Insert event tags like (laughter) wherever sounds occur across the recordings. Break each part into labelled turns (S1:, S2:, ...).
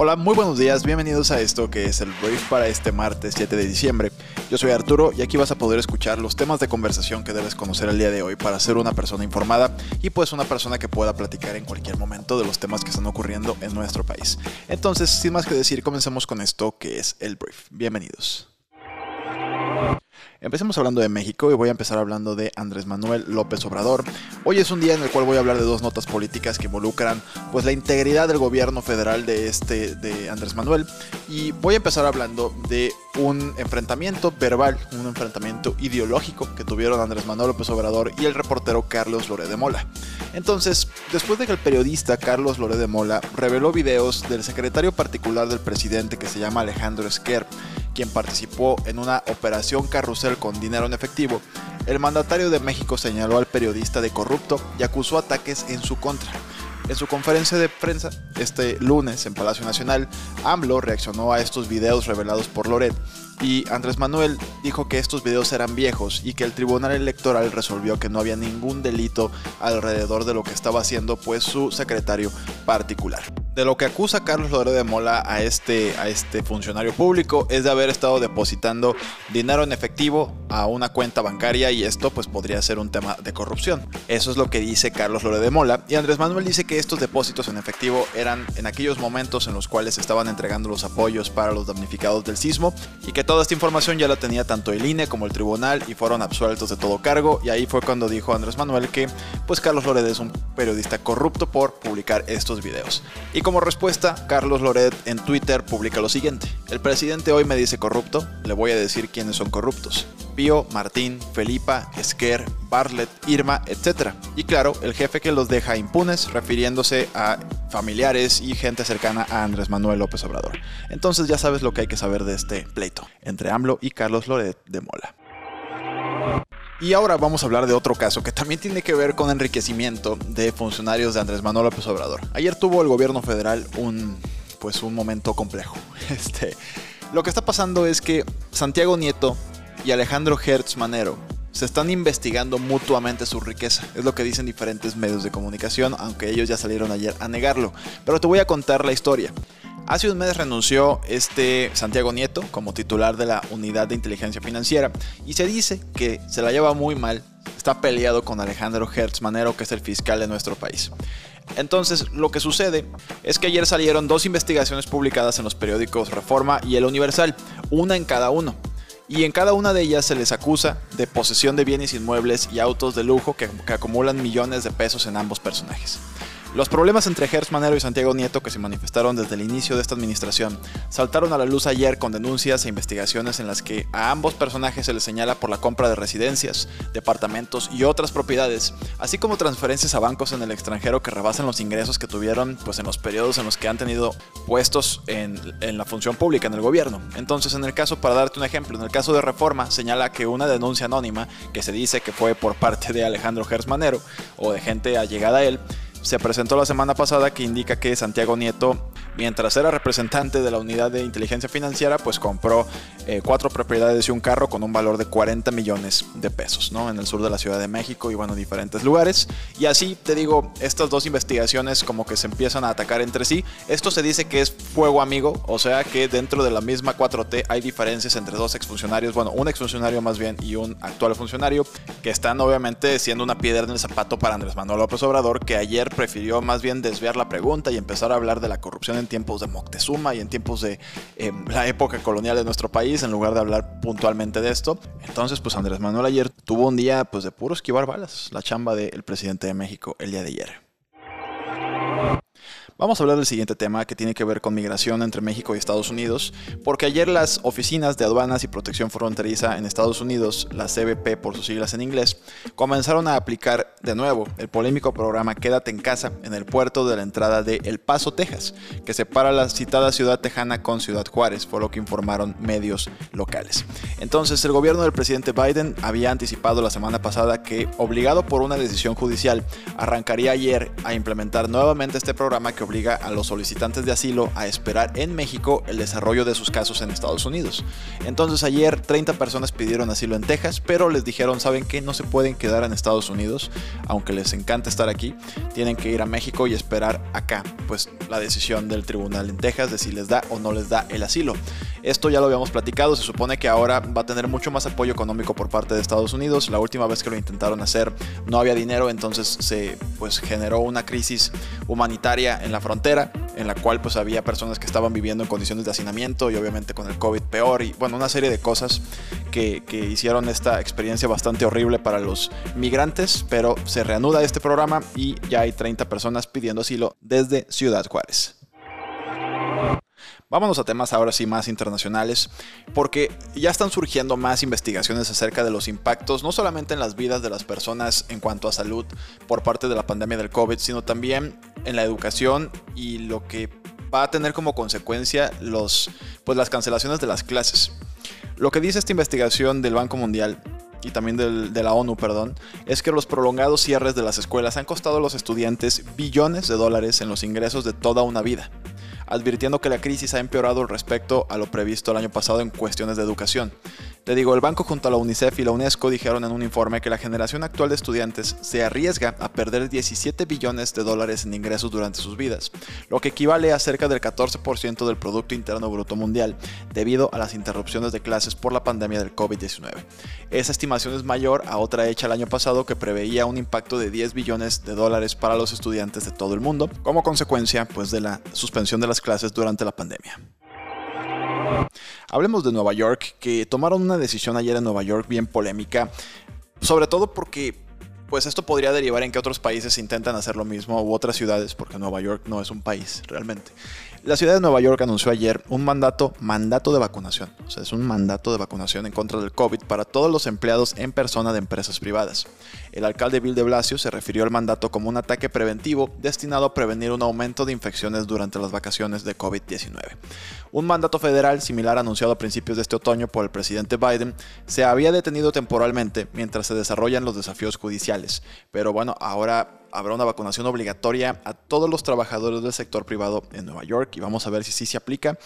S1: Hola, muy buenos días, bienvenidos a esto que es el brief para este martes 7 de diciembre. Yo soy Arturo y aquí vas a poder escuchar los temas de conversación que debes conocer el día de hoy para ser una persona informada y pues una persona que pueda platicar en cualquier momento de los temas que están ocurriendo en nuestro país. Entonces, sin más que decir, comencemos con esto que es el brief. Bienvenidos. Empecemos hablando de México y voy a empezar hablando de Andrés Manuel López Obrador. Hoy es un día en el cual voy a hablar de dos notas políticas que involucran pues la integridad del gobierno federal de este de Andrés Manuel y voy a empezar hablando de un enfrentamiento verbal, un enfrentamiento ideológico que tuvieron Andrés Manuel López Obrador y el reportero Carlos Loré de Mola. Entonces, después de que el periodista Carlos Loré de Mola reveló videos del secretario particular del presidente que se llama Alejandro Esquer, quien participó en una operación carrusel con dinero en efectivo, el mandatario de México señaló al periodista de corrupto y acusó ataques en su contra. En su conferencia de prensa este lunes en Palacio Nacional, AMLO reaccionó a estos videos revelados por Loret y Andrés Manuel dijo que estos videos eran viejos y que el Tribunal Electoral resolvió que no había ningún delito alrededor de lo que estaba haciendo pues su secretario particular. De lo que acusa Carlos Loré de Mola a este, a este funcionario público es de haber estado depositando dinero en efectivo a una cuenta bancaria y esto pues podría ser un tema de corrupción. Eso es lo que dice Carlos Loré de Mola y Andrés Manuel dice que estos depósitos en efectivo eran en aquellos momentos en los cuales estaban entregando los apoyos para los damnificados del sismo y que toda esta información ya la tenía tanto el INE como el tribunal y fueron absueltos de todo cargo y ahí fue cuando dijo Andrés Manuel que pues Carlos Loret es un periodista corrupto por publicar estos videos. Y como respuesta, Carlos Loret en Twitter publica lo siguiente. El presidente hoy me dice corrupto, le voy a decir quiénes son corruptos. Pío, Martín, Felipa, Esquer, Bartlett, Irma, etc. Y claro, el jefe que los deja impunes, refiriéndose a familiares y gente cercana a Andrés Manuel López Obrador. Entonces ya sabes lo que hay que saber de este pleito entre AMLO y Carlos Loret de Mola. Y ahora vamos a hablar de otro caso que también tiene que ver con enriquecimiento de funcionarios de Andrés Manuel López Obrador. Ayer tuvo el gobierno federal un pues un momento complejo. (laughs) Este, lo que está pasando es que Santiago Nieto y Alejandro Hertz Manero se están investigando mutuamente su riqueza. Es lo que dicen diferentes medios de comunicación, aunque ellos ya salieron ayer a negarlo. Pero te voy a contar la historia. Hace un mes renunció este Santiago Nieto como titular de la Unidad de Inteligencia Financiera y se dice que se la lleva muy mal, está peleado con Alejandro Hertz Manero, que es el fiscal de nuestro país. Entonces, lo que sucede es que ayer salieron dos investigaciones publicadas en los periódicos Reforma y El Universal, una en cada uno. Y en cada una de ellas se les acusa de posesión de bienes inmuebles y autos de lujo que, que acumulan millones de pesos en ambos personajes. Los problemas entre Gers Manero y Santiago Nieto que se manifestaron desde el inicio de esta administración saltaron a la luz ayer con denuncias e investigaciones en las que a ambos personajes se les señala por la compra de residencias, departamentos y otras propiedades, así como transferencias a bancos en el extranjero que rebasan los ingresos que tuvieron pues, en los periodos en los que han tenido puestos en, la función pública, en el gobierno. Entonces, en el caso, para darte un ejemplo, en el caso de Reforma señala que una denuncia anónima que se dice que fue por parte de Alejandro Gers Manero o de gente allegada a él, se presentó la semana pasada que indica que Santiago Nieto, mientras era representante de la unidad de inteligencia financiera, pues compró eh, cuatro propiedades y un carro con un valor de 40 millones de pesos, ¿no? En el sur de la Ciudad de México y bueno, diferentes lugares. Y así te digo, estas dos investigaciones como que se empiezan a atacar entre sí. Esto se dice que es fuego amigo, o sea que dentro de la misma 4T hay diferencias entre dos exfuncionarios, bueno, un exfuncionario más bien y un actual funcionario, que están obviamente siendo una piedra en el zapato para Andrés Manuel López Obrador, que ayer prefirió más bien desviar la pregunta y empezar a hablar de la corrupción en tiempos de Moctezuma y en tiempos de em, la época colonial de nuestro país, en lugar de hablar puntualmente de esto. Entonces, pues Andrés Manuel ayer tuvo un día pues de puro esquivar balas, la chamba del presidente de México el día de ayer. Vamos a hablar del siguiente tema que tiene que ver con migración entre México y Estados Unidos, porque ayer las oficinas de aduanas y protección fronteriza en Estados Unidos, las CBP por sus siglas en inglés, comenzaron a aplicar de nuevo el polémico programa Quédate en casa en el puerto de la entrada de El Paso, Texas, que separa la citada ciudad tejana con Ciudad Juárez, fue lo que informaron medios locales. Entonces, el gobierno del presidente Biden había anticipado la semana pasada que, obligado por una decisión judicial, arrancaría ayer a implementar nuevamente este programa que obliga a los solicitantes de asilo a esperar en México el desarrollo de sus casos en Estados Unidos. Entonces ayer 30 personas pidieron asilo en Texas, pero les dijeron, ¿saben que No se pueden quedar en Estados Unidos, aunque les encanta estar aquí, tienen que ir a México y esperar acá, pues la decisión del tribunal en Texas de si les da o no les da el asilo. Esto ya lo habíamos platicado, se supone que ahora va a tener mucho más apoyo económico por parte de Estados Unidos. La última vez que lo intentaron hacer no había dinero, entonces se pues generó una crisis humanitaria en la frontera, en la cual pues había personas que estaban viviendo en condiciones de hacinamiento y obviamente con el COVID peor y bueno, una serie de cosas que, que hicieron esta experiencia bastante horrible para los migrantes, pero se reanuda este programa y ya hay 30 personas pidiendo asilo desde Ciudad Juárez. Vámonos a temas ahora sí más internacionales, porque ya están surgiendo más investigaciones acerca de los impactos, no solamente en las vidas de las personas en cuanto a salud por parte de la pandemia del COVID, sino también en la educación y lo que va a tener como consecuencia los, pues las cancelaciones de las clases. Lo que dice esta investigación del Banco Mundial y también de la ONU, perdón, es que los prolongados cierres de las escuelas han costado a los estudiantes billones de dólares en los ingresos de toda una vida advirtiendo que la crisis ha empeorado respecto a lo previsto el año pasado en cuestiones de educación. Te digo, el banco junto a la UNICEF y la UNESCO dijeron en un informe que la generación actual de estudiantes se arriesga a perder 17 billones de dólares en ingresos durante sus vidas, lo que equivale a cerca del 14% del Producto Interno Bruto Mundial, debido a las interrupciones de clases por la pandemia del COVID-19. Esa estimación es mayor a otra hecha el año pasado que preveía un impacto de 10 billones de dólares para los estudiantes de todo el mundo, como consecuencia pues, de la suspensión de las clases durante la pandemia. Hablemos de Nueva York, que tomaron una decisión ayer en Nueva York bien polémica, sobre todo porque pues esto podría derivar en que otros países intentan hacer lo mismo u otras ciudades, porque Nueva York no es un país realmente. La ciudad de Nueva York anunció ayer un mandato, mandato de vacunación, o sea, es un mandato de vacunación en contra del COVID para todos los empleados en persona de empresas privadas. El alcalde Bill de Blasio se refirió al mandato como un ataque preventivo destinado a prevenir un aumento de infecciones durante las vacaciones de COVID-19. Un mandato federal similar anunciado a principios de este otoño por el presidente Biden se había detenido temporalmente mientras se desarrollan los desafíos judiciales, pero bueno, ahora habrá una vacunación obligatoria a todos los trabajadores del sector privado en Nueva York y vamos a ver si sí se aplica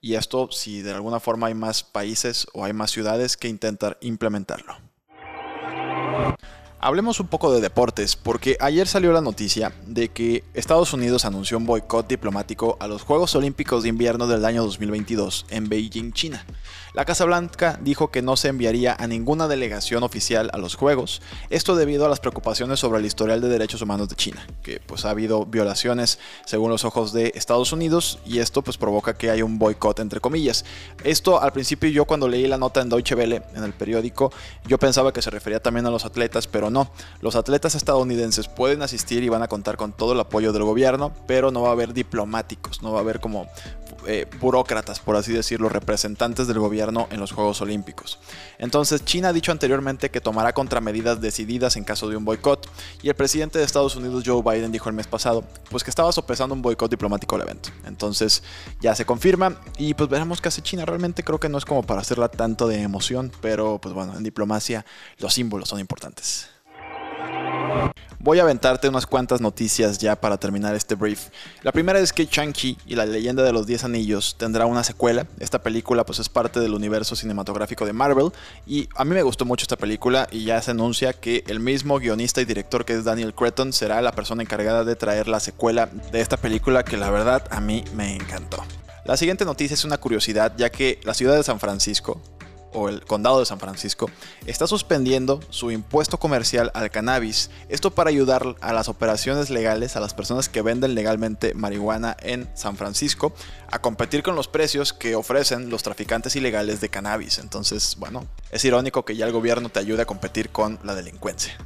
S1: y esto si de alguna forma hay más países o hay más ciudades que intentar implementarlo. Hablemos un poco de deportes, porque ayer salió la noticia de que Estados Unidos anunció un boicot diplomático a los Juegos Olímpicos de Invierno del año 2022 en Beijing, China. La Casa Blanca dijo que no se enviaría a ninguna delegación oficial a los Juegos, esto debido a las preocupaciones sobre el historial de derechos humanos de China, que pues ha habido violaciones según los ojos de Estados Unidos y esto pues provoca que haya un boicot entre comillas. Esto al principio yo cuando leí la nota en Deutsche Welle en el periódico, yo pensaba que se refería también a los atletas, pero no. Los atletas estadounidenses pueden asistir y van a contar con todo el apoyo del gobierno, pero no va a haber diplomáticos, no va a haber como eh, burócratas, por así decirlo, representantes del gobierno en los Juegos Olímpicos. Entonces, China ha dicho anteriormente que tomará contramedidas decididas en caso de un boicot, y el presidente de Estados Unidos, Joe Biden, dijo el mes pasado, pues que estaba sopesando un boicot diplomático al evento. Entonces, ya se confirma, y pues veremos qué hace China. Realmente creo que no es como para hacerla tanto de emoción, pero pues bueno, en diplomacia los símbolos son importantes. Voy a aventarte unas cuantas noticias ya para terminar este brief. La primera es que Shang-Chi y la leyenda de los 10 anillos tendrá una secuela. Esta película pues es parte del universo cinematográfico de Marvel y a mí me gustó mucho esta película y ya se anuncia que el mismo guionista y director que es Daniel Cretton será la persona encargada de traer la secuela de esta película que la verdad a mí me encantó. La siguiente noticia es una curiosidad ya que la ciudad de San Francisco o el condado de San Francisco está suspendiendo su impuesto comercial al cannabis. Esto para ayudar a las operaciones legales, a las personas que venden legalmente marihuana en San Francisco, a competir con los precios que ofrecen los traficantes ilegales de cannabis. Entonces, bueno, es irónico que ya el gobierno te ayude a competir con la delincuencia.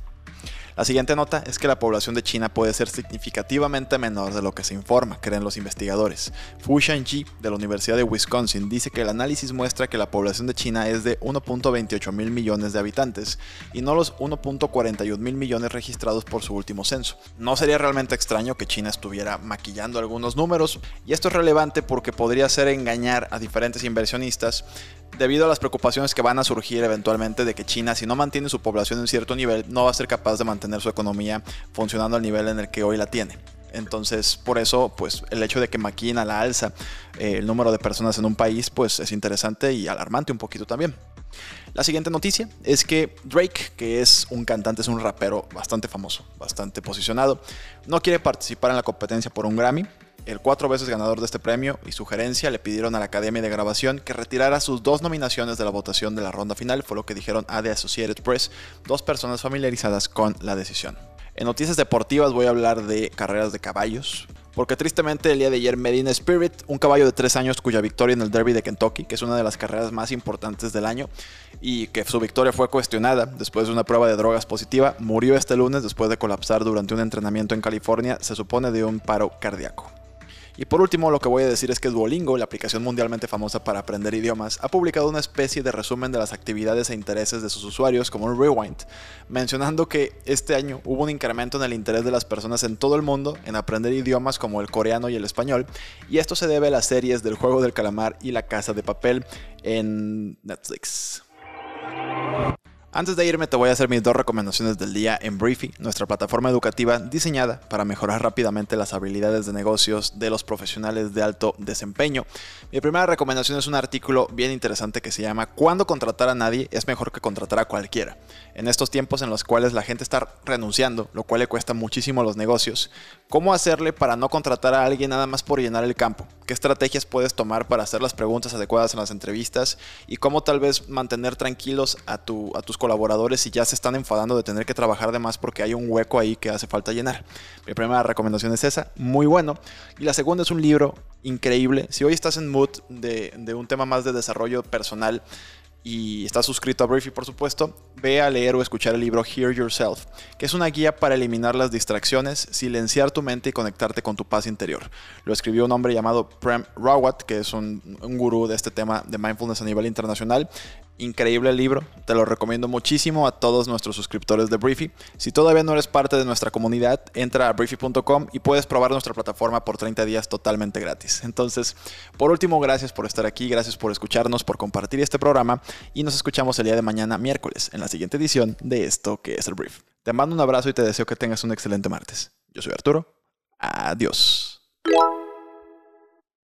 S1: La siguiente nota es que la población de China puede ser significativamente menor de lo que se informa, creen los investigadores. Fu Shanji, de la Universidad de Wisconsin, dice que el análisis muestra que la población de China es de 1.28 mil millones de habitantes y no los 1.41 mil millones registrados por su último censo. No sería realmente extraño que China estuviera maquillando algunos números, y esto es relevante porque podría ser engañar a diferentes inversionistas debido a las preocupaciones que van a surgir eventualmente de que China, si no mantiene su población en cierto nivel, no va a ser capaz de mantener su economía funcionando al nivel en el que hoy la tiene. Entonces, por eso, pues el hecho de que maquinen a la alza eh, el número de personas en un país, pues es interesante y alarmante un poquito también. La siguiente noticia es que Drake, que es un cantante, es un rapero bastante famoso, bastante posicionado, no quiere participar en la competencia por un Grammy. El cuatro veces ganador de este premio y su gerencia le pidieron a la Academia de Grabación que retirara sus dos nominaciones de la votación de la ronda final, fue lo que dijeron a The Associated Press, dos personas familiarizadas con la decisión. En noticias deportivas voy a hablar de carreras de caballos, porque tristemente el día de ayer Medina Spirit, un caballo de 3 años cuya victoria en el Derby de Kentucky, que es una de las carreras más importantes del año, y que su victoria fue cuestionada después de una prueba de drogas positiva, murió este lunes después de colapsar durante un entrenamiento en California, se supone de un paro cardíaco. Y por último, lo que voy a decir es que Duolingo, la aplicación mundialmente famosa para aprender idiomas, ha publicado una especie de resumen de las actividades e intereses de sus usuarios como un rewind, mencionando que este año hubo un incremento en el interés de las personas en todo el mundo en aprender idiomas como el coreano y el español, y esto se debe a las series del juego del calamar y la casa de papel en Netflix. Antes de irme te voy a hacer mis dos recomendaciones del día en Briefy, nuestra plataforma educativa diseñada para mejorar rápidamente las habilidades de negocios de los profesionales de alto desempeño. Mi primera recomendación es un artículo bien interesante que se llama ¿Cuándo contratar a nadie es mejor que contratar a cualquiera? En estos tiempos en los cuales la gente está renunciando, lo cual le cuesta muchísimo los negocios, ¿cómo hacerle para no contratar a alguien nada más por llenar el campo? ¿Qué estrategias puedes tomar para hacer las preguntas adecuadas en las entrevistas? ¿Y cómo tal vez mantener tranquilos a, tu, a tus colaboradores y ya se están enfadando de tener que trabajar de más porque hay un hueco ahí que hace falta llenar. Mi primera recomendación es esa, muy bueno. Y la segunda es un libro increíble. Si hoy estás en mood de, un tema más de desarrollo personal, y estás suscrito a Briefy, por supuesto, ve a leer o escuchar el libro Hear Yourself, que es una guía para eliminar las distracciones, silenciar tu mente y conectarte con tu paz interior. Lo escribió un hombre llamado Prem Rawat, que es un, un gurú de este tema de mindfulness a nivel internacional. Increíble libro, te lo recomiendo muchísimo a todos nuestros suscriptores de Briefy. Si todavía no eres parte de nuestra comunidad, entra a briefy.com y puedes probar nuestra plataforma por 30 días totalmente gratis. Entonces, por último, gracias por estar aquí, gracias por escucharnos, por compartir este programa y nos escuchamos el día de mañana miércoles en la siguiente edición de esto que es el Brief. Te mando un abrazo y te deseo que tengas un excelente martes. Yo soy Arturo. Adiós.